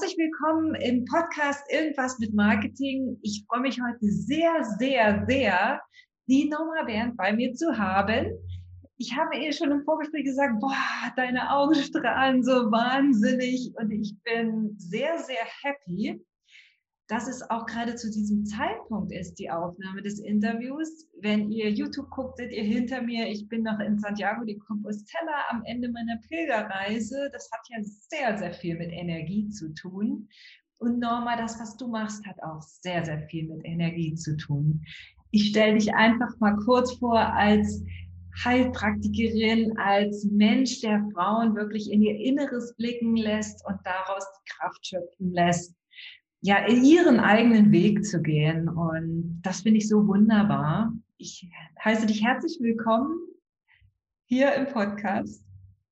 herzlich willkommen im Podcast Irgendwas mit Marketing. Ich freue mich heute sehr, sehr, sehr, die Norma Bernd bei mir zu haben. Ich habe ihr schon im Vorgespräch gesagt, boah, deine Augen strahlen so wahnsinnig und ich bin sehr, sehr happy, dass es auch gerade zu diesem Zeitpunkt ist, die Aufnahme des Interviews. Wenn ihr YouTube guckt, seht ihr hinter mir, ich bin noch in Santiago de Compostela am Ende meiner Pilgerreise. Das hat ja sehr, sehr viel mit Energie zu tun. Und Norma, das, was du machst, hat auch sehr, sehr viel mit Energie zu tun. Ich stelle dich einfach mal kurz vor als Heilpraktikerin, als Mensch, der Frauen wirklich in ihr Inneres blicken lässt und daraus die Kraft schöpfen lässt ja, ihren eigenen Weg zu gehen. Und das finde ich so wunderbar. Ich heiße dich herzlich willkommen hier im Podcast.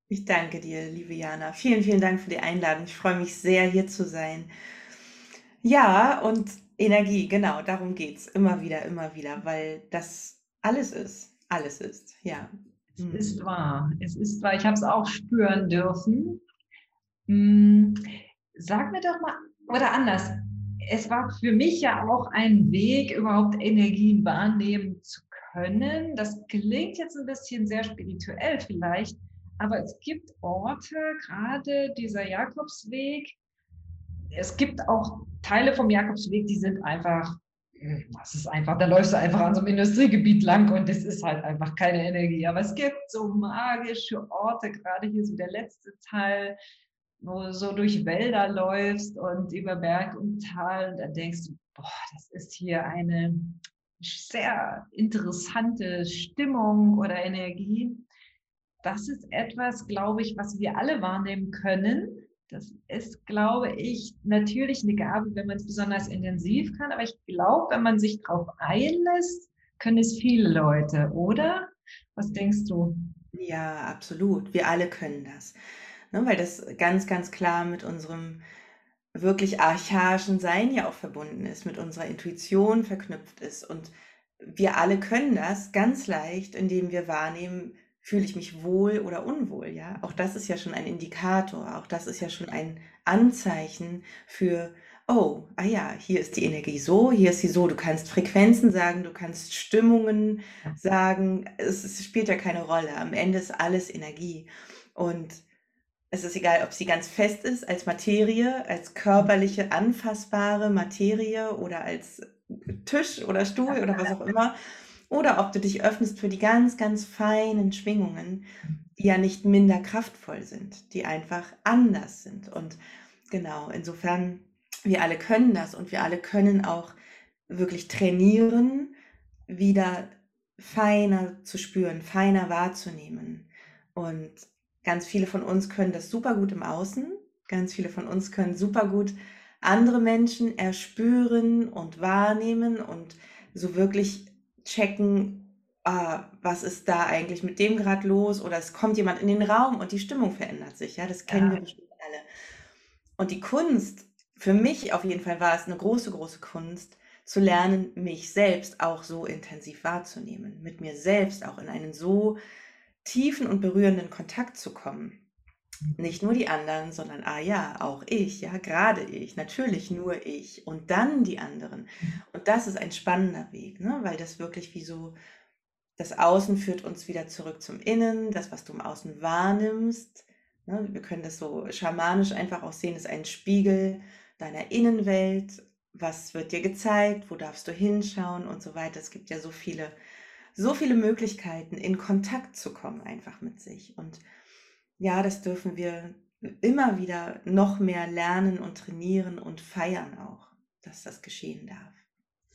Ich danke dir, liebe Jana. Vielen, vielen Dank für die Einladung. Ich freue mich sehr, hier zu sein. Ja, und Energie, genau, darum geht es immer wieder, immer wieder, weil das alles ist. Alles ist, ja. Es ist wahr. Es ist wahr. Ich habe es auch spüren dürfen. Hm, sag mir doch mal oder anders, es war für mich ja auch ein Weg, überhaupt Energien wahrnehmen zu können. Das klingt jetzt ein bisschen sehr spirituell vielleicht, aber es gibt Orte, gerade dieser Jakobsweg. Es gibt auch Teile vom Jakobsweg, die sind einfach, das ist einfach, da läufst du einfach an so einem Industriegebiet lang und es ist halt einfach keine Energie. Aber es gibt so magische Orte, gerade hier so der letzte Teil, wo du so durch Wälder läufst und über Berg und Tal und dann denkst du, boah, das ist hier eine sehr interessante Stimmung oder Energie. Das ist etwas, glaube ich, was wir alle wahrnehmen können. Das ist, glaube ich, natürlich eine Gabe, wenn man es besonders intensiv kann. Aber ich glaube, wenn man sich darauf einlässt, können es viele Leute, oder? Was denkst du? Ja, absolut. Wir alle können das ne, weil das ganz, ganz klar mit unserem wirklich archaischen Sein ja auch verbunden ist, mit unserer Intuition verknüpft ist. Und wir alle können das ganz leicht, indem wir wahrnehmen, fühle ich mich wohl oder unwohl, ja? Auch das ist ja schon ein Indikator, auch das ist ja schon ein Anzeichen für, oh, ah ja, hier ist die Energie so, hier ist sie so. Du kannst Frequenzen sagen, du kannst Stimmungen sagen, es, es spielt ja keine Rolle. Am Ende ist alles Energie. Und es ist egal, ob sie ganz fest ist als Materie, als körperliche, anfassbare Materie oder als Tisch oder Stuhl oder was auch immer. Oder ob du dich öffnest für die ganz, ganz feinen Schwingungen, die ja nicht minder kraftvoll sind, die einfach anders sind. Und genau, insofern, wir alle können das und wir alle können auch wirklich trainieren, wieder feiner zu spüren, feiner wahrzunehmen. Und Ganz viele von uns können das super gut im Außen. Ganz viele von uns können super gut andere Menschen erspüren und wahrnehmen und so wirklich checken, ah, was ist da eigentlich mit dem gerade los oder es kommt jemand in den Raum und die Stimmung verändert sich. Ja, das kennen ja. wir bestimmt alle. Und die Kunst, für mich auf jeden Fall war es eine große, große Kunst, zu lernen, mich selbst auch so intensiv wahrzunehmen, mit mir selbst auch in einen so tiefen und berührenden Kontakt zu kommen. Nicht nur die anderen, sondern, ah ja, auch ich, ja, gerade ich, natürlich nur ich und dann die anderen. Und das ist ein spannender Weg, ne? weil das wirklich wie so, das Außen führt uns wieder zurück zum Innen, das, was du im Außen wahrnimmst. Ne? Wir können das so schamanisch einfach auch sehen, ist ein Spiegel deiner Innenwelt. Was wird dir gezeigt? Wo darfst du hinschauen und so weiter? Es gibt ja so viele so viele Möglichkeiten, in Kontakt zu kommen, einfach mit sich. Und ja, das dürfen wir immer wieder noch mehr lernen und trainieren und feiern auch, dass das geschehen darf.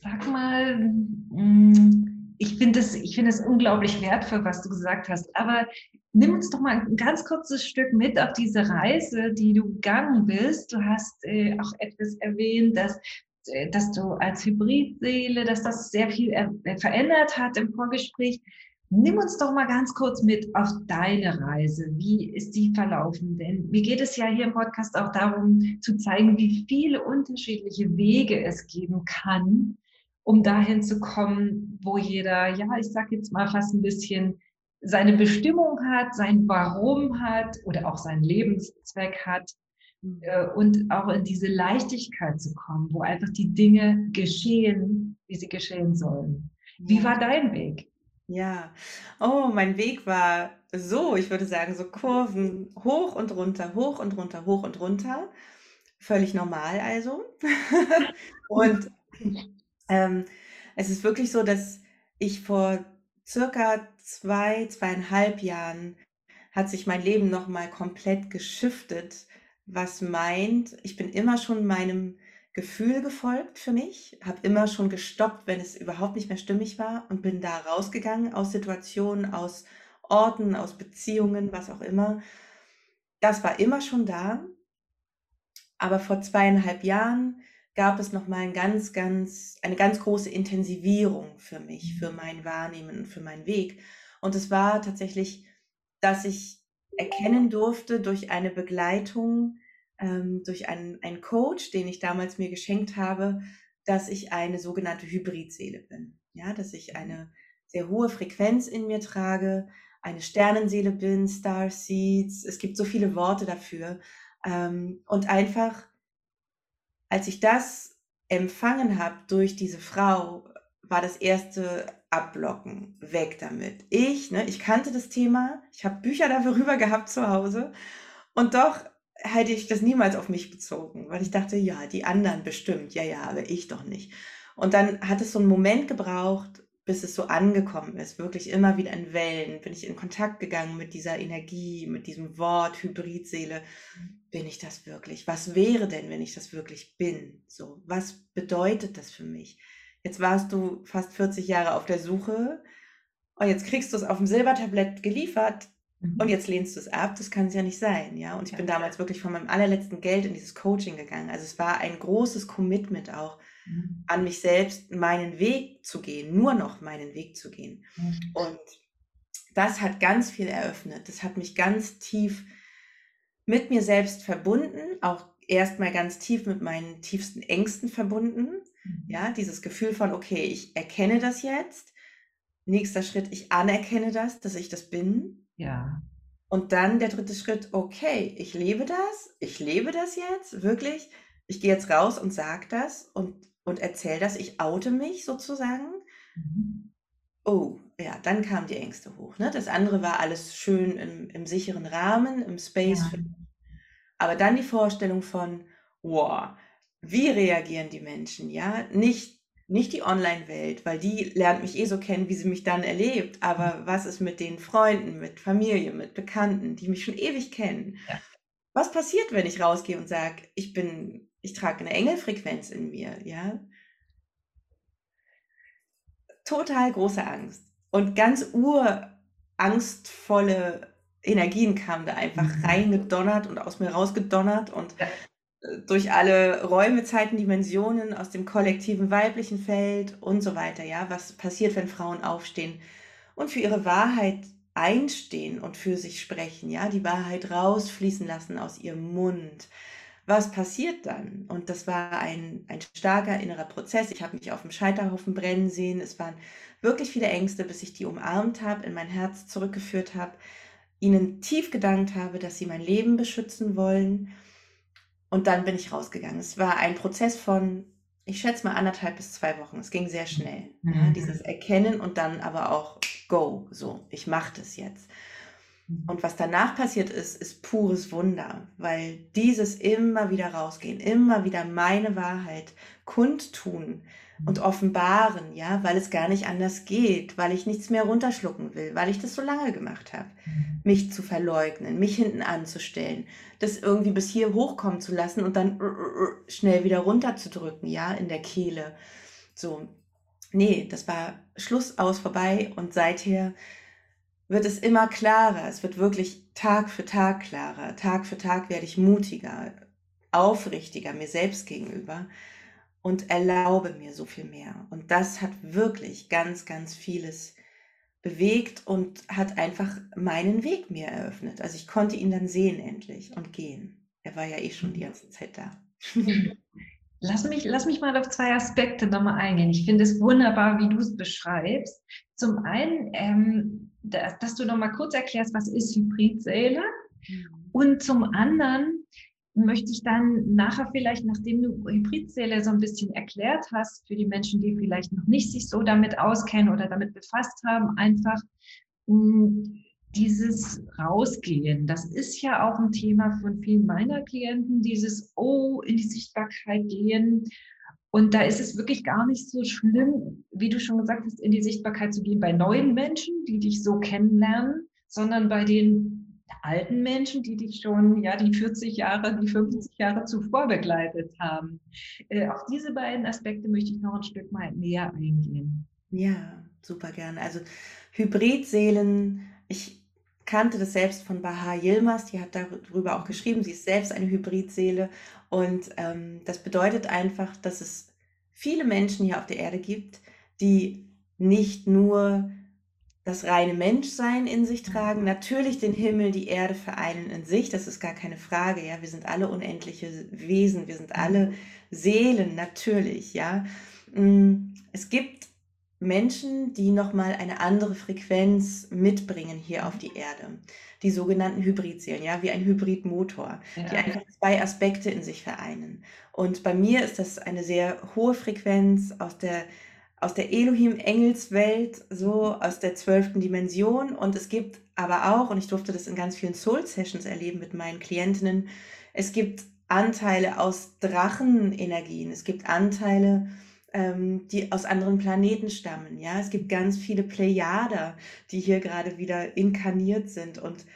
Sag mal, mm, ich finde es find unglaublich wertvoll, was du gesagt hast, aber nimm uns doch mal ein ganz kurzes Stück mit auf diese Reise, die du gegangen bist. Du hast äh, auch etwas erwähnt, dass dass du als Hybridseele, dass das sehr viel äh, verändert hat im Vorgespräch. Nimm uns doch mal ganz kurz mit auf deine Reise. Wie ist die verlaufen? Denn mir geht es ja hier im Podcast auch darum zu zeigen, wie viele unterschiedliche Wege es geben kann, um dahin zu kommen, wo jeder, ja, ich sag jetzt mal fast ein bisschen seine Bestimmung hat, sein Warum hat oder auch seinen Lebenszweck hat. Äh, und auch in diese Leichtigkeit zu kommen, wo einfach die Dinge geschehen, wie sie geschehen sollen. Wie ja. war dein Weg? Ja, oh, mein Weg war so, ich würde sagen, so Kurven hoch und runter, hoch und runter, hoch und runter. Völlig normal also. und ähm, es ist wirklich so, dass ich vor circa zwei, zweieinhalb Jahren hat sich mein Leben nochmal komplett geschiftet, was meint, ich bin immer schon meinem Gefühl gefolgt für mich, habe immer schon gestoppt, wenn es überhaupt nicht mehr stimmig war und bin da rausgegangen aus Situationen, aus Orten, aus Beziehungen, was auch immer. Das war immer schon da. Aber vor zweieinhalb Jahren gab es nochmal ein ganz, ganz, eine ganz große Intensivierung für mich, für mhm. mein Wahrnehmen und für meinen Weg. Und es war tatsächlich, dass ich erkennen durfte durch eine Begleitung, ähm, durch einen, einen Coach, den ich damals mir geschenkt habe, dass ich eine sogenannte Hybridseele bin. Ja, dass ich eine sehr hohe Frequenz in mir trage, eine Sternenseele bin, Star Seeds. Es gibt so viele Worte dafür. Ähm, und einfach, als ich das empfangen habe durch diese Frau, war das erste Abblocken, weg damit. Ich, ne, ich kannte das Thema, ich habe Bücher darüber gehabt zu Hause und doch hätte ich das niemals auf mich bezogen, weil ich dachte, ja, die anderen bestimmt, ja, ja, aber ich doch nicht. Und dann hat es so einen Moment gebraucht, bis es so angekommen ist, wirklich immer wieder in Wellen, bin ich in Kontakt gegangen mit dieser Energie, mit diesem Wort Hybridseele. Bin ich das wirklich? Was wäre denn, wenn ich das wirklich bin? So, was bedeutet das für mich? Jetzt warst du fast 40 Jahre auf der Suche und jetzt kriegst du es auf dem Silbertablett geliefert Mhm. Und jetzt lehnst du es ab, das kann es ja nicht sein, ja. Und ich ja. bin damals wirklich von meinem allerletzten Geld in dieses Coaching gegangen. Also es war ein großes Commitment auch mhm. an mich selbst, meinen Weg zu gehen, nur noch meinen Weg zu gehen. Mhm. Und das hat ganz viel eröffnet. Das hat mich ganz tief mit mir selbst verbunden, auch erstmal ganz tief mit meinen tiefsten Ängsten verbunden. Mhm. Ja, dieses Gefühl von, okay, ich erkenne das jetzt. Nächster Schritt, ich anerkenne das, dass ich das bin. Ja. Und dann der dritte Schritt, okay, ich lebe das, ich lebe das jetzt, wirklich. Ich gehe jetzt raus und sage das und, und erzähle das, ich oute mich sozusagen. Mhm. Oh, ja, dann kamen die Ängste hoch. Ne? Das andere war alles schön im, im sicheren Rahmen, im Space. Ja. Aber dann die Vorstellung von, wow, wie reagieren die Menschen? Ja, nicht nicht die Online-Welt, weil die lernt mich eh so kennen, wie sie mich dann erlebt. Aber mhm. was ist mit den Freunden, mit Familie, mit Bekannten, die mich schon ewig kennen? Ja. Was passiert, wenn ich rausgehe und sage, ich bin, ich trage eine Engelfrequenz in mir, ja? Total große Angst. Und ganz urangstvolle Energien kamen da einfach mhm. reingedonnert und aus mir rausgedonnert. Und ja durch alle Räume, Zeiten, Dimensionen aus dem kollektiven weiblichen Feld und so weiter. Ja, was passiert, wenn Frauen aufstehen und für ihre Wahrheit einstehen und für sich sprechen, ja, die Wahrheit rausfließen lassen aus ihrem Mund. Was passiert dann? Und das war ein, ein starker innerer Prozess. Ich habe mich auf dem Scheiterhaufen brennen sehen. Es waren wirklich viele Ängste, bis ich die umarmt habe, in mein Herz zurückgeführt habe, ihnen tief gedankt habe, dass sie mein Leben beschützen wollen und dann bin ich rausgegangen. Es war ein Prozess von, ich schätze mal anderthalb bis zwei Wochen. Es ging sehr schnell. Mhm. Ja, dieses Erkennen und dann aber auch Go. So, ich mache das jetzt. Mhm. Und was danach passiert ist, ist pures Wunder, weil dieses immer wieder rausgehen, immer wieder meine Wahrheit kundtun, und offenbaren, ja, weil es gar nicht anders geht, weil ich nichts mehr runterschlucken will, weil ich das so lange gemacht habe, mhm. mich zu verleugnen, mich hinten anzustellen, das irgendwie bis hier hochkommen zu lassen und dann schnell wieder runterzudrücken, ja, in der Kehle. So, nee, das war Schluss aus vorbei und seither wird es immer klarer. Es wird wirklich Tag für Tag klarer. Tag für Tag werde ich mutiger, aufrichtiger mir selbst gegenüber und erlaube mir so viel mehr. Und das hat wirklich ganz, ganz vieles bewegt und hat einfach meinen Weg mir eröffnet. Also ich konnte ihn dann sehen endlich und gehen. Er war ja eh schon die ganze Zeit da. Lass mich, lass mich mal auf zwei Aspekte nochmal eingehen. Ich finde es wunderbar, wie du es beschreibst. Zum einen, ähm, dass, dass du nochmal kurz erklärst, was ist Hybridseele? Mhm. Und zum anderen, möchte ich dann nachher vielleicht, nachdem du Hybridzelle so ein bisschen erklärt hast, für die Menschen, die vielleicht noch nicht sich so damit auskennen oder damit befasst haben, einfach dieses Rausgehen. Das ist ja auch ein Thema von vielen meiner Klienten, dieses Oh, in die Sichtbarkeit gehen. Und da ist es wirklich gar nicht so schlimm, wie du schon gesagt hast, in die Sichtbarkeit zu gehen bei neuen Menschen, die dich so kennenlernen, sondern bei den alten Menschen, die dich schon ja die 40 Jahre, die 50 Jahre zuvor begleitet haben. Äh, auf diese beiden Aspekte möchte ich noch ein Stück mal näher eingehen. Ja, super gerne. Also Hybridseelen, ich kannte das selbst von Baha Yilmaz, die hat darüber auch geschrieben, sie ist selbst eine Hybridseele und ähm, das bedeutet einfach, dass es viele Menschen hier auf der Erde gibt, die nicht nur das reine Menschsein in sich tragen, natürlich den Himmel, die Erde vereinen in sich, das ist gar keine Frage, ja, wir sind alle unendliche Wesen, wir sind alle Seelen, natürlich, ja. Mm, es gibt Menschen, die nochmal eine andere Frequenz mitbringen hier auf die Erde, die sogenannten Hybridseelen, ja, wie ein Hybridmotor, ja. die einfach zwei Aspekte in sich vereinen. Und bei mir ist das eine sehr hohe Frequenz aus der aus der Elohim-Engelswelt, so aus der zwölften Dimension. Und es gibt aber auch, und ich durfte das in ganz vielen Soul-Sessions erleben mit meinen Klientinnen, es gibt Anteile aus Drachenenergien, es gibt Anteile, ähm, die aus anderen Planeten stammen. Ja, es gibt ganz viele Plejader, die hier gerade wieder inkarniert sind und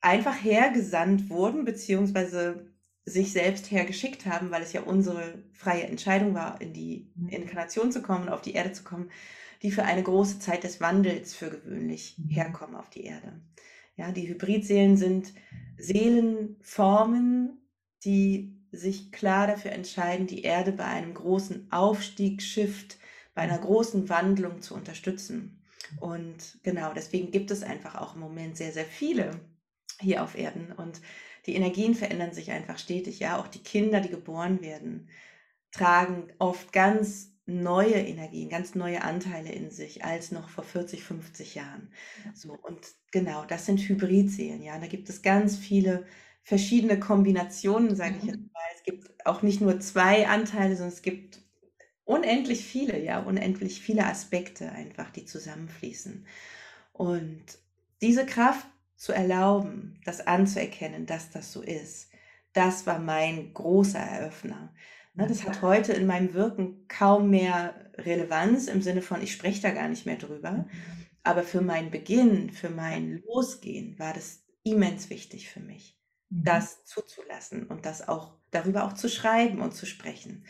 einfach hergesandt wurden, beziehungsweise sich selbst hergeschickt haben, weil es ja unsere freie Entscheidung war, in die mhm. Inkarnation zu kommen, auf die Erde zu kommen, die für eine große Zeit des Wandels für gewöhnlich mhm. herkommen auf die Erde. Ja, die Hybridseelen sind Seelenformen, die sich klar dafür entscheiden, die Erde bei einem großen Aufstieg, Shift, bei einer mhm. großen Wandlung zu unterstützen. Und genau, deswegen gibt es einfach auch im Moment sehr, sehr viele hier auf Erden. Und die Energien verändern sich einfach stetig. Ja, auch die Kinder, die geboren werden, tragen oft ganz neue Energien, ganz neue Anteile in sich als noch vor 40, 50 Jahren. So und genau, das sind Hybridseelen. Ja, da gibt es ganz viele verschiedene Kombinationen, sage ich mhm. jetzt mal. Es gibt auch nicht nur zwei Anteile, sondern es gibt unendlich viele, ja, unendlich viele Aspekte einfach, die zusammenfließen. Und diese Kraft zu erlauben, das anzuerkennen, dass das so ist, das war mein großer Eröffner. Ne, das hat heute in meinem Wirken kaum mehr Relevanz im Sinne von, ich spreche da gar nicht mehr drüber. Mhm. Aber für meinen Beginn, für mein Losgehen war das immens wichtig für mich, mhm. das zuzulassen und das auch darüber auch zu schreiben und zu sprechen.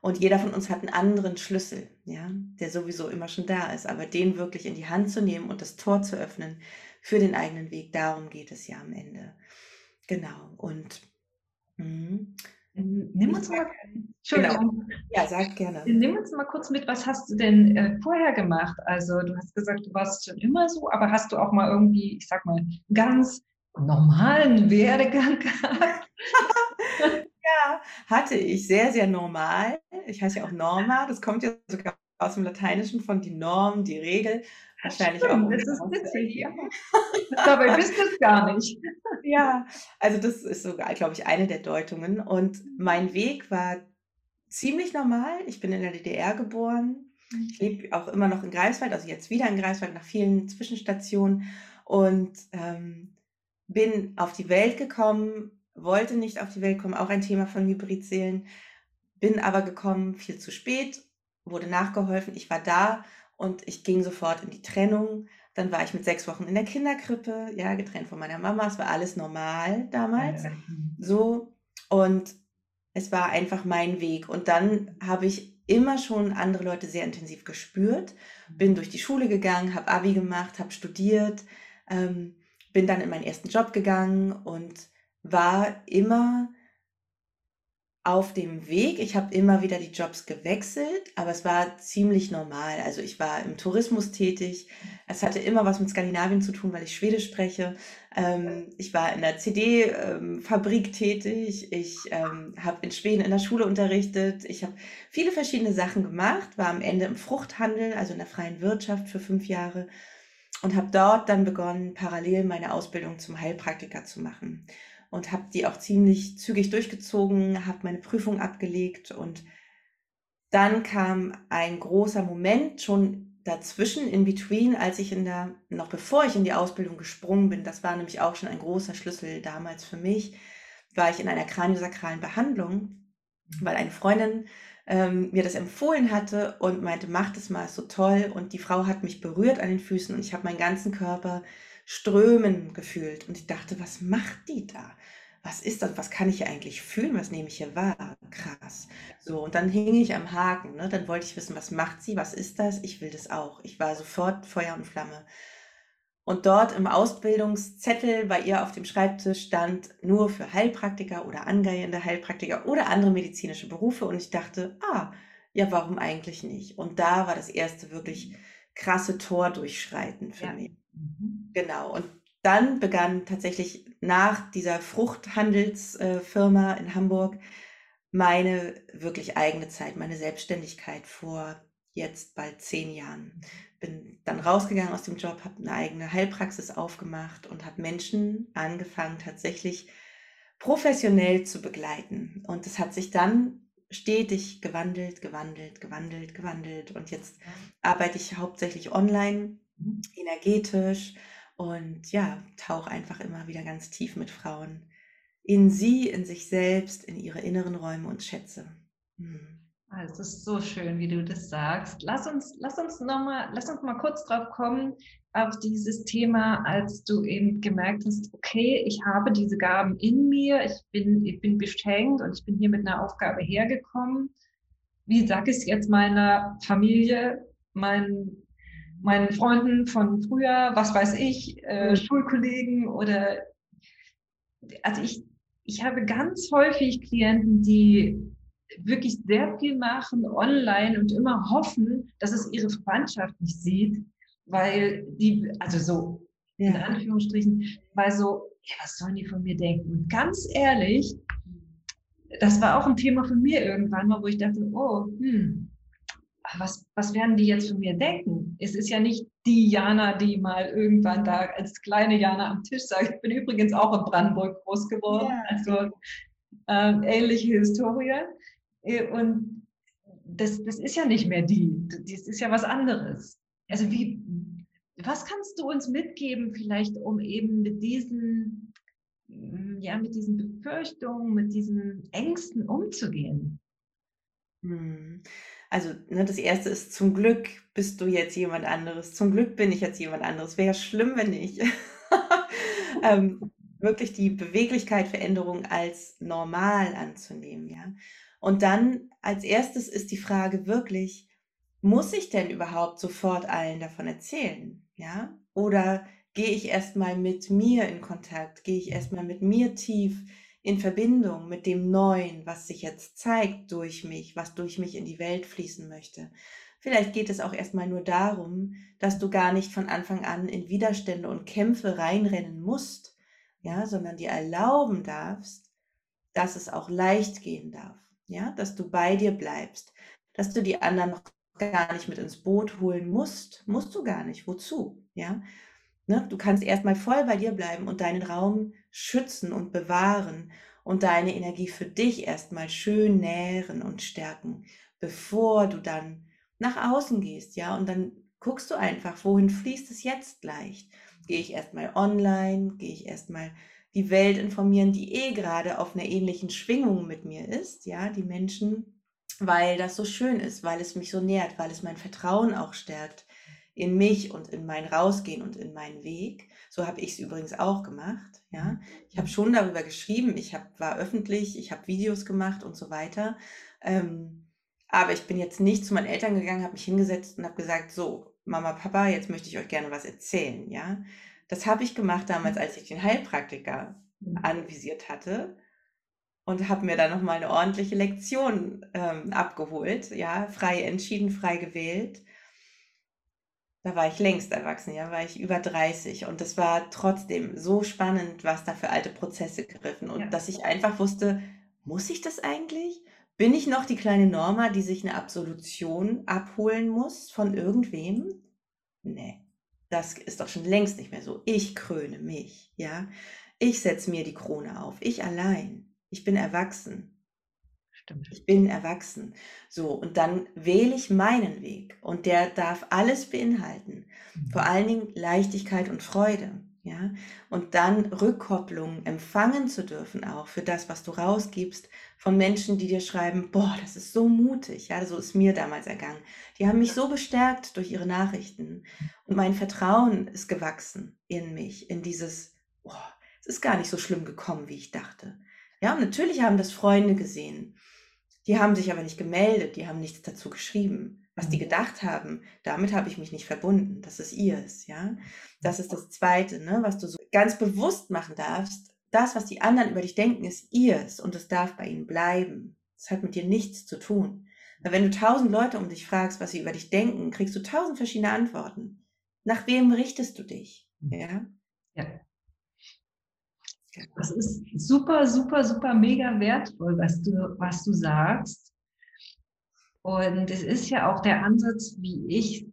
Und jeder von uns hat einen anderen Schlüssel, ja, der sowieso immer schon da ist, aber den wirklich in die Hand zu nehmen und das Tor zu öffnen, für den eigenen Weg. Darum geht es ja am Ende. Genau. Und mh. Nimm uns mal, Entschuldigung. Genau. Ja, sag gerne. Nimm uns mal kurz mit, was hast du denn äh, vorher gemacht? Also du hast gesagt, du warst schon immer so, aber hast du auch mal irgendwie, ich sag mal, ganz normalen Werdegang gehabt? ja, hatte ich sehr, sehr normal. Ich heiße ja auch Norma, das kommt ja sogar aus dem Lateinischen von die Norm, die Regel. Wahrscheinlich Stimmt, auch. Das ist witzig, ja. Dabei bist du es gar nicht. Ja, also das ist sogar, glaube ich, eine der Deutungen. Und mein Weg war ziemlich normal. Ich bin in der DDR geboren. Ich lebe auch immer noch in Greifswald, also jetzt wieder in Greifswald nach vielen Zwischenstationen und ähm, bin auf die Welt gekommen, wollte nicht auf die Welt kommen, auch ein Thema von Hybridseelen, bin aber gekommen viel zu spät, wurde nachgeholfen, ich war da und ich ging sofort in die Trennung. Dann war ich mit sechs Wochen in der Kinderkrippe, ja, getrennt von meiner Mama. Es war alles normal damals. So. Und es war einfach mein Weg. Und dann habe ich immer schon andere Leute sehr intensiv gespürt. Bin durch die Schule gegangen, habe Abi gemacht, habe studiert, ähm, bin dann in meinen ersten Job gegangen und war immer auf dem Weg. Ich habe immer wieder die Jobs gewechselt, aber es war ziemlich normal. Also ich war im Tourismus tätig. Es hatte immer was mit Skandinavien zu tun, weil ich Schwedisch spreche. Ähm, ich war in der CD-Fabrik ähm, tätig. Ich ähm, habe in Schweden in der Schule unterrichtet. Ich habe viele verschiedene Sachen gemacht, war am Ende im Fruchthandel, also in der freien Wirtschaft für fünf Jahre und habe dort dann begonnen, parallel meine Ausbildung zum Heilpraktiker zu machen. Und habe die auch ziemlich zügig durchgezogen, habe meine Prüfung abgelegt und dann kam ein großer Moment schon dazwischen, in between, als ich in der, noch bevor ich in die Ausbildung gesprungen bin, das war nämlich auch schon ein großer Schlüssel damals für mich, war ich in einer kraniosakralen Behandlung, weil eine Freundin ähm, mir das empfohlen hatte und meinte, mach das mal, ist so toll. Und die Frau hat mich berührt an den Füßen und ich habe meinen ganzen Körper strömen gefühlt. Und ich dachte, was macht die da? Was ist das? Was kann ich eigentlich fühlen? Was nehme ich hier wahr? Krass. So, und dann hing ich am Haken. Ne? Dann wollte ich wissen, was macht sie? Was ist das? Ich will das auch. Ich war sofort Feuer und Flamme. Und dort im Ausbildungszettel bei ihr auf dem Schreibtisch stand nur für Heilpraktiker oder angehende Heilpraktiker oder andere medizinische Berufe. Und ich dachte, ah, ja, warum eigentlich nicht? Und da war das erste wirklich krasse Tor durchschreiten für ja. mich. Mhm. Genau. Und dann begann tatsächlich nach dieser Fruchthandelsfirma in Hamburg meine wirklich eigene Zeit, meine Selbstständigkeit vor jetzt bald zehn Jahren bin dann rausgegangen aus dem Job, habe eine eigene Heilpraxis aufgemacht und habe Menschen angefangen, tatsächlich professionell zu begleiten. Und es hat sich dann stetig gewandelt, gewandelt, gewandelt, gewandelt. Und jetzt arbeite ich hauptsächlich online, mhm. energetisch und ja, tauche einfach immer wieder ganz tief mit Frauen in sie, in sich selbst, in ihre inneren Räume und Schätze. Hm. Ah, es ist so schön, wie du das sagst. Lass uns, lass uns noch mal, lass uns mal kurz drauf kommen auf dieses Thema, als du eben gemerkt hast, okay, ich habe diese Gaben in mir, ich bin, ich bin beschenkt und ich bin hier mit einer Aufgabe hergekommen. Wie sag ich es jetzt meiner Familie, meinen, meinen Freunden von früher, was weiß ich, äh, mhm. Schulkollegen oder also ich, ich habe ganz häufig Klienten, die wirklich sehr viel machen online und immer hoffen, dass es ihre Verwandtschaft nicht sieht, weil die, also so in Anführungsstrichen, weil so, ja, was sollen die von mir denken? Und ganz ehrlich, das war auch ein Thema von mir irgendwann mal, wo ich dachte, oh, hm, was, was werden die jetzt von mir denken? Es ist ja nicht die Jana, die mal irgendwann da als kleine Jana am Tisch sagt. Ich bin übrigens auch in Brandenburg groß geworden, ja. also äh, ähnliche Historie. Äh, und das, das ist ja nicht mehr die, das ist ja was anderes. Also wie, was kannst du uns mitgeben, vielleicht um eben mit diesen, mm, ja, mit diesen Befürchtungen, mit diesen Ängsten umzugehen? Hm. Also ne, das Erste ist, zum Glück bist du jetzt jemand anderes. Zum Glück bin ich jetzt jemand anderes. Wäre schlimm, wenn nicht. ähm, wirklich die Beweglichkeit, Veränderung als normal anzunehmen, ja. Und dann als erstes ist die Frage wirklich, muss ich denn überhaupt sofort allen davon erzählen? Ja? Oder gehe ich erstmal mit mir in Kontakt? Gehe ich erstmal mit mir tief in Verbindung mit dem Neuen, was sich jetzt zeigt durch mich, was durch mich in die Welt fließen möchte? Vielleicht geht es auch erstmal nur darum, dass du gar nicht von Anfang an in Widerstände und Kämpfe reinrennen musst, ja, sondern dir erlauben darfst, dass es auch leicht gehen darf ja, dass du bei dir bleibst, dass du die anderen noch gar nicht mit ins Boot holen musst, musst du gar nicht. Wozu? Ja, ne? du kannst erstmal voll bei dir bleiben und deinen Raum schützen und bewahren und deine Energie für dich erstmal schön nähren und stärken, bevor du dann nach außen gehst, ja, und dann guckst du einfach, wohin fließt es jetzt leicht? Gehe ich erstmal online, gehe ich erstmal die Welt informieren, die eh gerade auf einer ähnlichen Schwingung mit mir ist, ja, die Menschen, weil das so schön ist, weil es mich so nährt, weil es mein Vertrauen auch stärkt in mich und in mein Rausgehen und in meinen Weg. So habe ich es übrigens auch gemacht, ja. Ich habe schon darüber geschrieben, ich hab, war öffentlich, ich habe Videos gemacht und so weiter. Ähm, aber ich bin jetzt nicht zu meinen Eltern gegangen, habe mich hingesetzt und habe gesagt, so, Mama, Papa, jetzt möchte ich euch gerne was erzählen, ja. Das habe ich gemacht damals, als ich den Heilpraktiker mhm. anvisiert hatte und habe mir dann nochmal eine ordentliche Lektion ähm, abgeholt, ja, frei entschieden, frei gewählt. Da war ich längst erwachsen, ja, war ich über 30 und das war trotzdem so spannend, was da für alte Prozesse griffen und ja. dass ich einfach wusste, muss ich das eigentlich? Bin ich noch die kleine Norma, die sich eine Absolution abholen muss von irgendwem? Nee das ist doch schon längst nicht mehr so. Ich kröne mich, ja. Ich setze mir die Krone auf, ich allein. Ich bin erwachsen. Stimmt. Ich bin erwachsen. So, und dann wähle ich meinen Weg und der darf alles beinhalten. Vor Mhm. allen Dingen Leichtigkeit und Freude. Ja, und dann Rückkopplung empfangen zu dürfen, auch für das, was du rausgibst, von Menschen, die dir schreiben: Boah, das ist so mutig. Ja, so ist mir damals ergangen. Die haben mich so bestärkt durch ihre Nachrichten. Und mein Vertrauen ist gewachsen in mich, in dieses, boah, es ist gar nicht so schlimm gekommen, wie ich dachte. Ja, und natürlich haben das Freunde gesehen. Die haben sich aber nicht gemeldet, die haben nichts dazu geschrieben. Was die Mhm. gedacht haben, damit habe ich mich nicht verbunden, dass es ihrs, ja. Das ist das Zweite, ne, was du so ganz bewusst machen darfst. Das, was die anderen über dich denken, ist ihrs und es darf bei ihnen bleiben. Es hat mit dir nichts zu tun. Weil wenn du tausend Leute um dich fragst, was sie über dich denken, kriegst du tausend verschiedene Antworten. Nach wem richtest du dich? Mhm. Ja? Ja. Das ist super, super, super mega wertvoll, was du, was du sagst. Und es ist ja auch der Ansatz, wie ich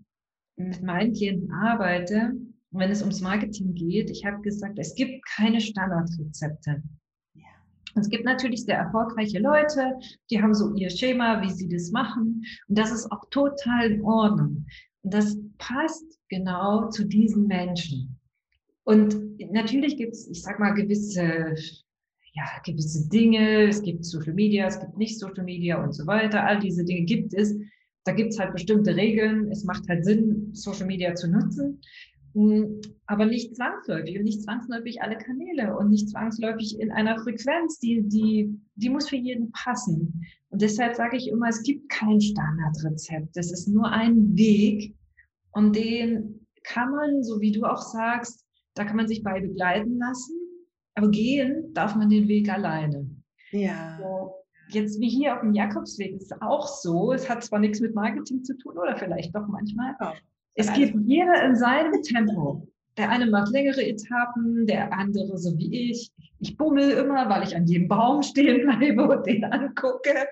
mit meinen Klienten arbeite, wenn es ums Marketing geht. Ich habe gesagt, es gibt keine Standardrezepte. Es gibt natürlich sehr erfolgreiche Leute, die haben so ihr Schema, wie sie das machen. Und das ist auch total in Ordnung. Und das passt genau zu diesen Menschen. Und natürlich gibt es, ich sag mal, gewisse, ja, gewisse Dinge. Es gibt Social Media, es gibt nicht Social Media und so weiter. All diese Dinge gibt es. Da gibt es halt bestimmte Regeln. Es macht halt Sinn, Social Media zu nutzen. Mm, Aber nicht zwangsläufig und nicht zwangsläufig alle Kanäle und nicht zwangsläufig in einer Frequenz, die, die, die muss für jeden passen. Und deshalb sage ich immer, es gibt kein Standardrezept. Es ist nur ein Weg und den kann man, so wie du auch sagst, da kann man sich bei begleiten lassen, aber gehen darf man den Weg alleine. Ja. So, jetzt wie hier auf dem Jakobsweg ist es auch so, es hat zwar nichts mit Marketing zu tun oder vielleicht doch manchmal, Ja. es geht jeder in seinem Tempo. Der eine macht längere Etappen, der andere so wie ich. Ich bummel immer, weil ich an jedem Baum stehen bleibe und den angucke.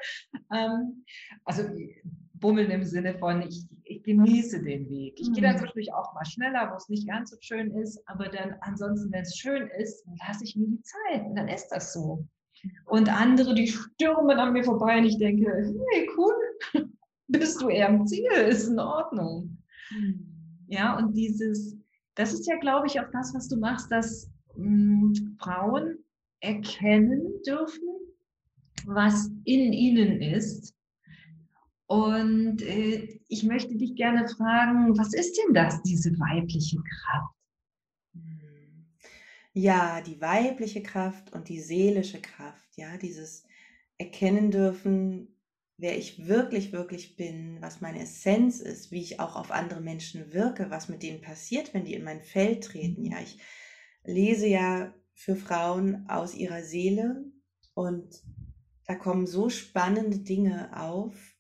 Ähm, also bummeln im Sinne von, ich, ich genieße den Weg. Ich gehe dann Mhm. zwischendurch auch mal schneller, wo es nicht ganz so schön ist, aber dann ansonsten, wenn es schön ist, lasse ich mir die Zeit und dann ist das so. Und andere, die stürmen an mir vorbei und ich denke, hey, cool, bist du eher am Ziel, ist in Ordnung. Ja, und dieses, das ist ja, glaube ich, auch das, was du machst, dass mh, Frauen erkennen dürfen, was in ihnen ist. Und äh, ich möchte dich gerne fragen, was ist denn das, diese weibliche Kraft? Ja, die weibliche Kraft und die seelische Kraft, ja, dieses erkennen dürfen, wer ich wirklich, wirklich bin, was meine Essenz ist, wie ich auch auf andere Menschen wirke, was mit denen passiert, wenn die in mein Feld treten. Ja, ich lese ja für Frauen aus ihrer Seele und da kommen so spannende Dinge auf,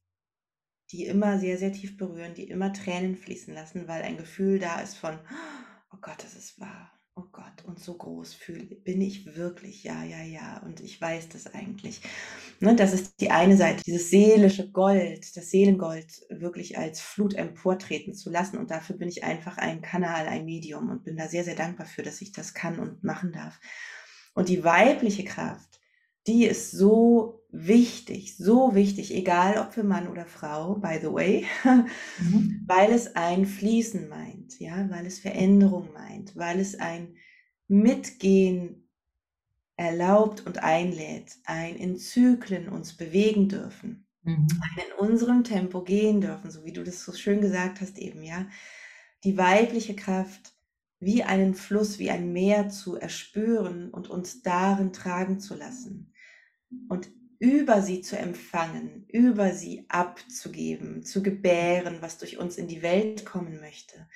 die immer sehr, sehr tief berühren, die immer Tränen fließen lassen, weil ein Gefühl da ist von, oh Gott, das ist wahr. Oh Gott, und so groß fühle bin ich wirklich, ja, ja, ja, und ich weiß das eigentlich. Ne, das ist die eine Seite, dieses seelische Gold, das Seelengold wirklich als Flut emportreten zu lassen. Und dafür bin ich einfach ein Kanal, ein Medium und bin da sehr, sehr dankbar für, dass ich das kann und machen darf. Und die weibliche Kraft, die ist so wichtig, so wichtig, egal ob für Mann oder Frau, by the way, Mhm. weil es ein Fließen meint, ja, weil es Veränderung meint, weil es ein Mitgehen erlaubt und einlädt, ein in Zyklen uns bewegen dürfen, Mhm. ein in unserem Tempo gehen dürfen, so wie du das so schön gesagt hast eben, ja, die weibliche Kraft wie einen Fluss, wie ein Meer zu erspüren und uns darin tragen zu lassen und über sie zu empfangen, über sie abzugeben, zu gebären, was durch uns in die Welt kommen möchte.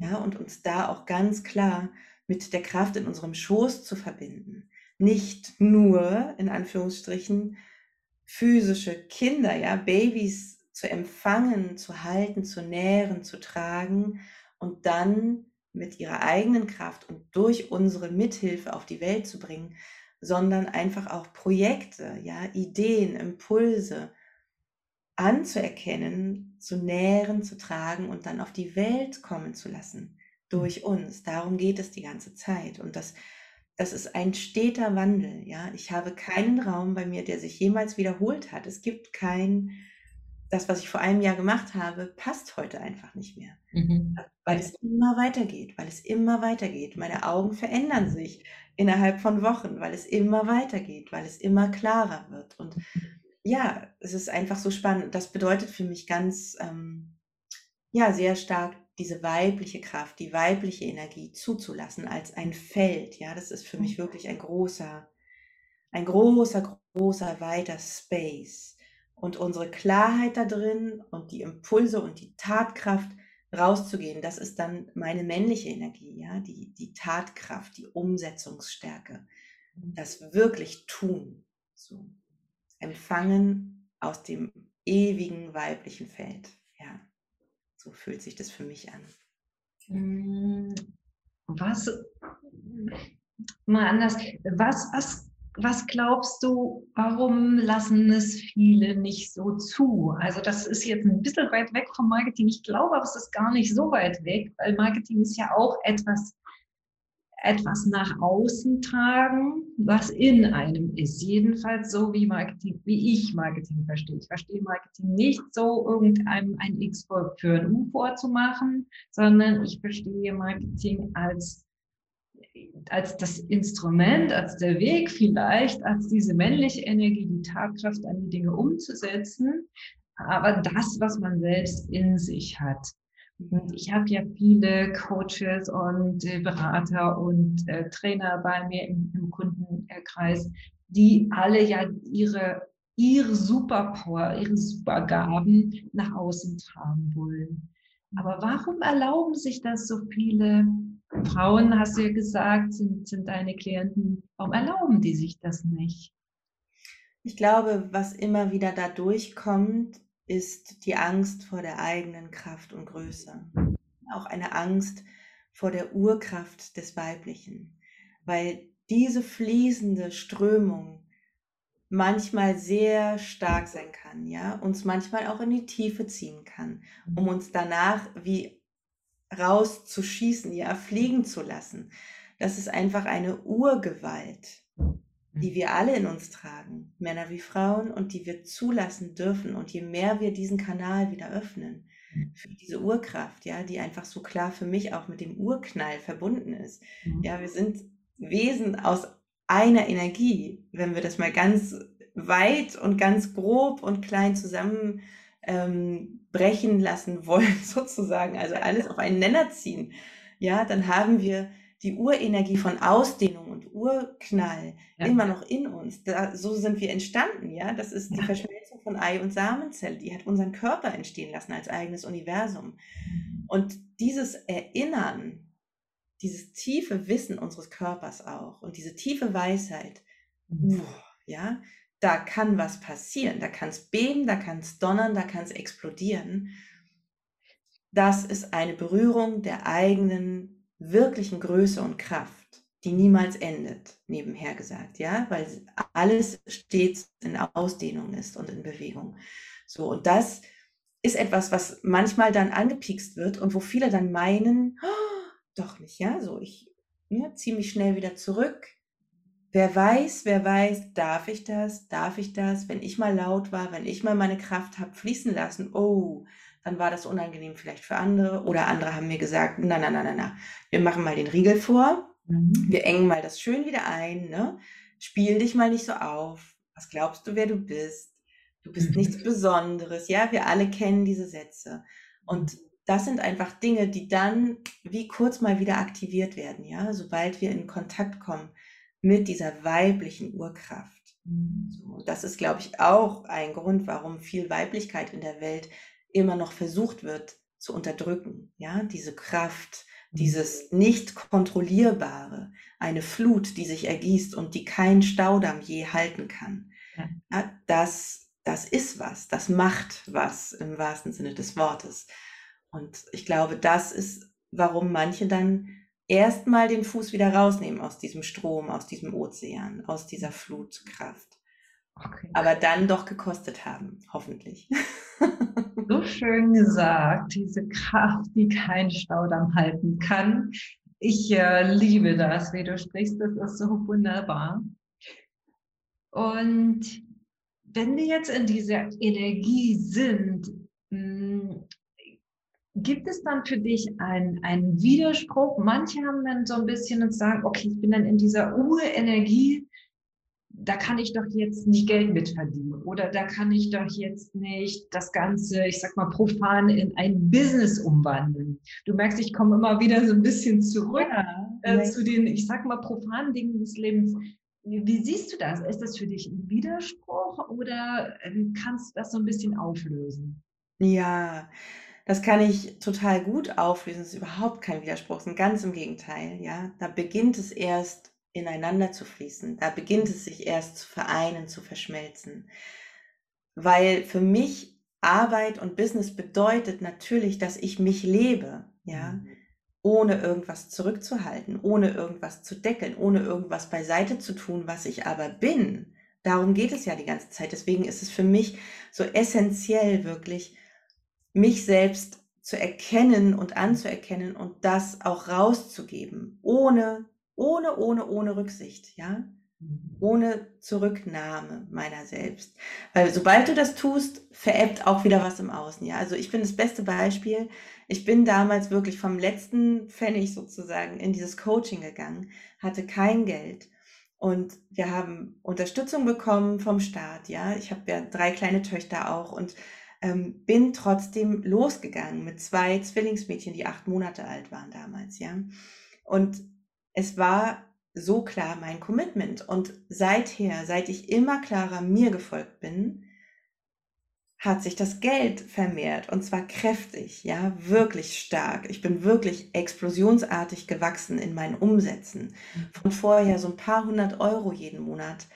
Ja, und uns da auch ganz klar mit der Kraft in unserem Schoß zu verbinden. Nicht nur, in Anführungsstrichen, physische Kinder, ja, Babys zu empfangen, zu halten, zu nähren, zu tragen und dann mit ihrer eigenen Kraft und durch unsere Mithilfe auf die Welt zu bringen, sondern einfach auch Projekte, ja, Ideen, Impulse anzuerkennen, zu nähren, zu tragen und dann auf die Welt kommen zu lassen durch uns. Darum geht es die ganze Zeit. Und das, das ist ein steter Wandel, ja. Ich habe keinen Raum bei mir, der sich jemals wiederholt hat. Es gibt kein, das, was ich vor einem Jahr gemacht habe, passt heute einfach nicht mehr. Mhm. Weil es immer weitergeht, weil es immer weitergeht. Meine Augen verändern sich innerhalb von Wochen, weil es immer weitergeht, weil es immer klarer wird. Und ja, es ist einfach so spannend. Das bedeutet für mich ganz, ähm, ja, sehr stark diese weibliche Kraft, die weibliche Energie zuzulassen als ein Feld. Ja, das ist für mich mhm. wirklich ein großer, ein großer, großer, weiter Space. Und unsere Klarheit da drin und die Impulse und die Tatkraft rauszugehen, das ist dann meine männliche Energie, ja, die, die Tatkraft, die Umsetzungsstärke, mhm. das wirklich tun, so empfangen aus dem ewigen weiblichen Feld, ja. So fühlt sich das für mich an. Hm, was, mal anders, was, was, was glaubst du, warum lassen es viele nicht so zu? Also das ist jetzt ein bisschen weit weg vom Marketing. Ich glaube, aber es ist gar nicht so weit weg, weil Marketing ist ja auch etwas etwas nach außen tragen, was in einem ist. Jedenfalls so wie Marketing, wie ich Marketing verstehe. Ich verstehe Marketing nicht so, irgendeinem ein X-Volk für ein U vorzumachen, sondern ich verstehe Marketing als als das Instrument, als der Weg vielleicht, als diese männliche Energie, die Tatkraft, an die Dinge umzusetzen, aber das, was man selbst in sich hat. Und ich habe ja viele Coaches und äh, Berater und äh, Trainer bei mir im, im, Kundenkreis, die alle ja ihre, ihre Superpower, ihre Supergaben nach außen tragen wollen. Aber warum erlauben sich das so viele Frauen, hast du ja gesagt, sind, sind deine Klienten, warum erlauben die sich das nicht? Ich glaube, was immer wieder da durchkommt, ist die Angst vor der eigenen Kraft und Größe. Auch eine Angst vor der Urkraft des Weiblichen, weil diese fließende Strömung manchmal sehr stark sein kann, ja, uns manchmal auch in die Tiefe ziehen kann, um uns danach wie rauszuschießen, ja, fliegen zu lassen. Das ist einfach eine Urgewalt, die wir alle in uns tragen, Männer wie Frauen, und die wir zulassen dürfen. Und je mehr wir diesen Kanal wieder öffnen mhm. für diese Urkraft, ja, die einfach so klar für mich auch mit dem Urknall verbunden ist. Mhm. Ja, wir sind Wesen aus einer Energie, wenn wir das mal ganz weit und ganz grob und klein zusammen ähm, brechen lassen wollen, sozusagen, also alles auf einen Nenner ziehen, ja, dann haben wir die Urenergie von Ausdehnung und Urknall ja. immer noch in uns. Da, so sind wir entstanden, ja. Das ist die Verschmelzung von Ei- und Samenzelle. Die hat unseren Körper entstehen lassen als eigenes Universum. Und dieses Erinnern, dieses tiefe Wissen unseres Körpers auch und diese tiefe Weisheit, mhm. ja, da kann was passieren. Da kann es beben, da kann es donnern, da kann es explodieren. Das ist eine Berührung der eigenen wirklichen Größe und Kraft, die niemals endet, nebenher gesagt, ja, weil alles stets in Ausdehnung ist und in Bewegung. So, und das ist etwas, was manchmal dann angepikst wird und wo viele dann meinen, oh, doch nicht, ja, so, ich ja, ziehe mich schnell wieder zurück. Wer weiß, wer weiß, darf ich das, darf ich das, wenn ich mal laut war, wenn ich mal meine Kraft habe fließen lassen, oh, dann war das unangenehm vielleicht für andere. Oder andere haben mir gesagt, na, na, na, na, na, wir machen mal den Riegel vor, mhm. wir engen mal das schön wieder ein, ne? Spiel dich mal nicht so auf. Was glaubst du, wer du bist? Du bist mhm. nichts Besonderes. Ja, wir alle kennen diese Sätze. Und das sind einfach Dinge, die dann wie kurz mal wieder aktiviert werden, ja, sobald wir in Kontakt kommen mit dieser weiblichen Urkraft. Mhm. So, das ist, glaube ich, auch ein Grund, warum viel Weiblichkeit in der Welt immer noch versucht wird zu unterdrücken. Ja, diese Kraft, mhm. dieses nicht kontrollierbare, eine Flut, die sich ergießt und die kein Staudamm je halten kann. Ja, das, das ist was, das macht was im wahrsten Sinne des Wortes. Und ich glaube, das ist, warum manche dann erstmal den Fuß wieder rausnehmen aus diesem Strom, aus diesem Ozean, aus dieser Flutkraft. Okay. Aber dann doch gekostet haben, hoffentlich. So schön gesagt, diese Kraft, die kein Staudamm halten kann. Ich äh, liebe das, wie du sprichst. Das ist so wunderbar. Und wenn wir jetzt in dieser Energie sind, hm, gibt es dann für dich einen Widerspruch? Manche haben dann so ein bisschen und sagen, okay, ich bin dann in dieser Urenergie, da kann ich doch jetzt nicht Geld mitverdienen oder da kann ich doch jetzt nicht das Ganze, ich sag mal, profan in ein Business umwandeln. Du merkst, ich komme immer wieder so ein bisschen zurück ja, äh, zu den, ich sag mal, profanen Dingen des Lebens. Wie siehst du das? Ist das für dich ein Widerspruch oder ähm, kannst du das so ein bisschen auflösen? Ja, das kann ich total gut auflösen. Das ist überhaupt kein Widerspruch, sondern ganz im Gegenteil. Ja, da beginnt es erst ineinander zu fließen. Da beginnt es sich erst zu vereinen, zu verschmelzen. Weil für mich Arbeit und Business bedeutet natürlich, dass ich mich lebe. Ja, mhm ohne irgendwas zurückzuhalten, ohne irgendwas zu deckeln, ohne irgendwas beiseite zu tun, was ich aber bin. Darum geht es ja die ganze Zeit. Deswegen ist es für mich so essentiell, wirklich mich selbst zu erkennen und anzuerkennen und das auch rauszugeben, ohne, ohne, ohne, ohne Rücksicht, ja, mhm. ohne Zurücknahme meiner selbst. Weil sobald du das tust, verebbt auch wieder was im Außen, ja. Also ich bin das beste Beispiel. Ich bin damals wirklich vom letzten Pfennig sozusagen in dieses Coaching gegangen, hatte kein Geld. Und wir haben Unterstützung bekommen vom Staat, ja. Ich habe ja drei kleine Töchter auch und ähm, bin trotzdem losgegangen mit zwei Zwillingsmädchen, die acht Monate alt waren damals, ja. Und es war so klar mein Commitment. Und seither, seit ich immer klarer mir gefolgt bin, hat sich das Geld vermehrt und zwar kräftig, ja, wirklich stark. Ich bin wirklich explosionsartig gewachsen in meinen Umsätzen. Von vorher so ein paar hundert Euro jeden Monat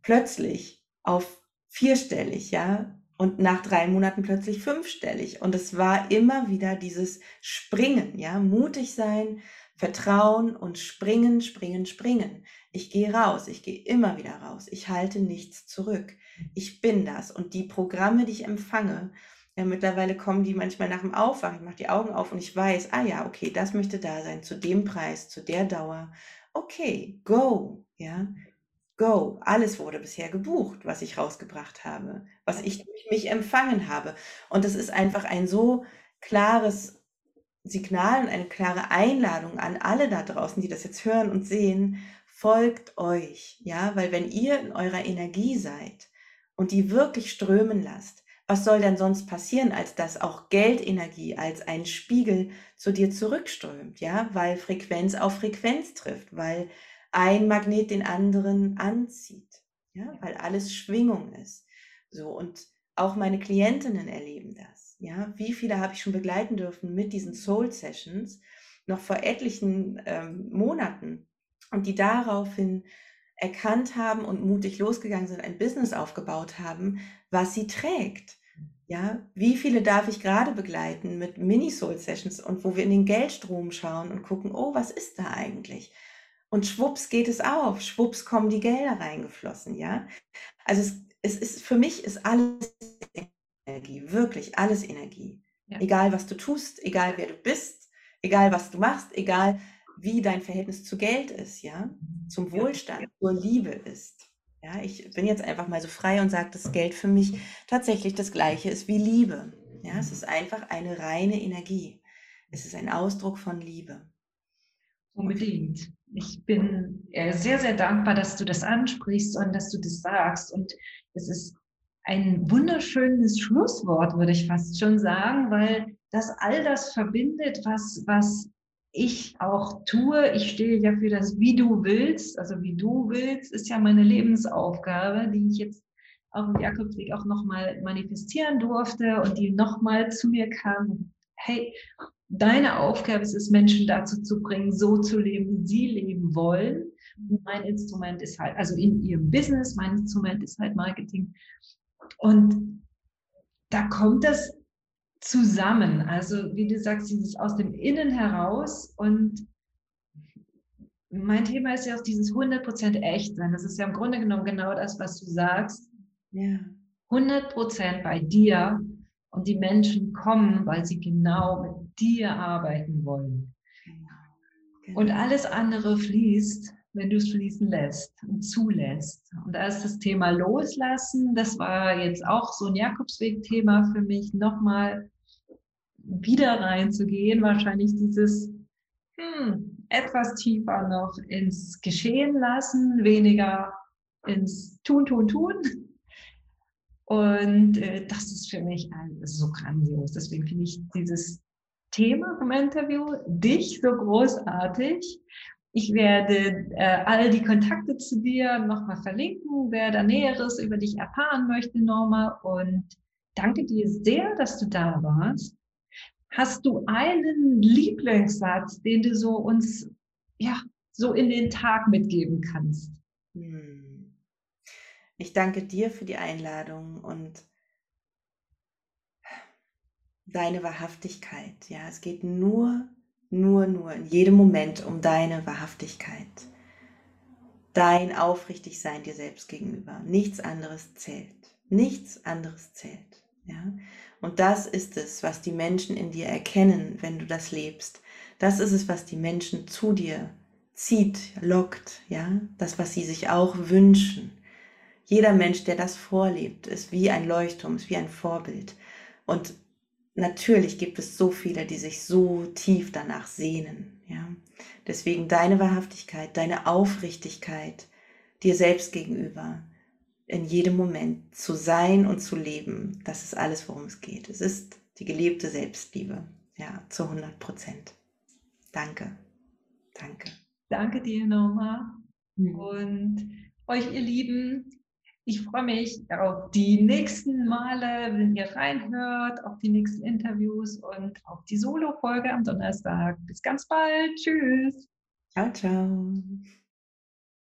plötzlich auf vierstellig, ja, und nach drei Monaten plötzlich fünfstellig. Und es war immer wieder dieses Springen, ja, mutig sein, Vertrauen und springen, springen, springen. Ich gehe raus, ich gehe immer wieder raus. Ich halte nichts zurück ich bin das. Und die Programme, die ich empfange, ja, mittlerweile kommen die manchmal nach dem Aufwachen. Ich mache die Augen auf und ich weiß, ah ja, okay, das möchte da sein, zu dem Preis, zu der Dauer. Okay, go, ja, go. Alles wurde bisher gebucht, was ich rausgebracht habe, was ich durch mich empfangen habe. Und das ist einfach ein so klares Signal und eine klare Einladung an alle da draußen, die das jetzt hören und sehen. Folgt euch, ja, weil wenn ihr in eurer Energie seid, und die wirklich strömen lasst, was soll denn sonst passieren, als dass auch Geldenergie als ein Spiegel zu dir zurückströmt, ja, weil Frequenz auf Frequenz trifft, weil ein Magnet den anderen anzieht, ja, weil alles Schwingung ist. So und auch meine Klientinnen erleben das, ja. Wie viele habe ich schon begleiten dürfen mit diesen Soul Sessions noch vor etlichen ähm, Monaten und die daraufhin erkannt haben und mutig losgegangen sind, ein Business aufgebaut haben, was sie trägt. Ja, wie viele darf ich gerade begleiten mit Mini-Soul-Sessions und wo wir in den Geldstrom schauen und gucken, oh, was ist da eigentlich? Und schwupps geht es auf, schwupps kommen die Gelder reingeflossen, ja. Also es, es ist, für mich ist alles Energie, wirklich alles Energie. Ja. Egal was du tust, egal wer du bist, egal was du machst, egal wie dein Verhältnis zu Geld ist, ja, zum Wohlstand, ja. zur Liebe ist. Ja, ich bin jetzt einfach mal so frei und sage, dass Geld für mich tatsächlich das Gleiche ist wie Liebe. Ja, es ist einfach eine reine Energie. Es ist ein Ausdruck von Liebe. Unbedingt. Ich bin äh, sehr, sehr dankbar, dass du das ansprichst und dass du das sagst. Und es ist ein wunderschönes Schlusswort, würde ich fast schon sagen, weil das all das verbindet, was, was ich auch tue. Ich stehe ja für das Wie du willst. Also wie du willst, ist ja meine Lebensaufgabe, die ich jetzt auf dem Jakobsweg auch nochmal manifestieren durfte und die nochmal zu mir kam. Hey, deine Aufgabe ist es, Menschen dazu zu bringen, so zu leben, wie sie leben wollen. Und mein Instrument ist halt, also in ihrem Business, mein Instrument ist halt Marketing. Und da kommt das zusammen. Also wie du sagst, dieses aus dem Innen heraus und mein Thema ist ja auch dieses 100% echt sein. Das ist ja im Grunde genommen genau das, was du sagst. Ja. 100% bei dir und die Menschen kommen, weil sie genau mit dir arbeiten wollen. Genau. Genau. Und alles andere fließt, wenn du es fließen lässt und zulässt. Und da ist das Thema Loslassen, das war jetzt auch so ein Jakobsweg-Thema für mich, nochmal wieder reinzugehen, wahrscheinlich dieses hm, etwas tiefer noch ins Geschehen lassen, weniger ins Tun, Tun, Tun. Und äh, das ist für mich so grandios. Deswegen finde ich dieses Thema vom Interview, dich so großartig. Ich werde äh, all die Kontakte zu dir nochmal verlinken, wer da Näheres über dich erfahren möchte, Norma. Und danke dir sehr, dass du da warst. Hast du einen Lieblingssatz, den du so uns ja so in den Tag mitgeben kannst? Hm. Ich danke dir für die Einladung und deine Wahrhaftigkeit. Ja, es geht nur, nur, nur in jedem Moment um deine Wahrhaftigkeit. Dein Aufrichtigsein dir selbst gegenüber. Nichts anderes zählt. Nichts anderes zählt. Ja? Und das ist es, was die Menschen in dir erkennen, wenn du das lebst. Das ist es, was die Menschen zu dir zieht, lockt, ja, das, was sie sich auch wünschen. Jeder Mensch, der das vorlebt, ist wie ein Leuchtturm, ist wie ein Vorbild. Und natürlich gibt es so viele, die sich so tief danach sehnen. Ja? Deswegen deine Wahrhaftigkeit, deine Aufrichtigkeit dir selbst gegenüber in jedem Moment zu sein und zu leben, das ist alles, worum es geht. Es ist die gelebte Selbstliebe, ja, zu 100 Prozent. Danke, danke. Danke dir, Norma. Mhm. Und euch, ihr Lieben, ich freue mich auf die nächsten Male, wenn ihr reinhört, auf die nächsten Interviews und auf die Solo-Folge am Donnerstag. Bis ganz bald. Tschüss. Ciao, ciao.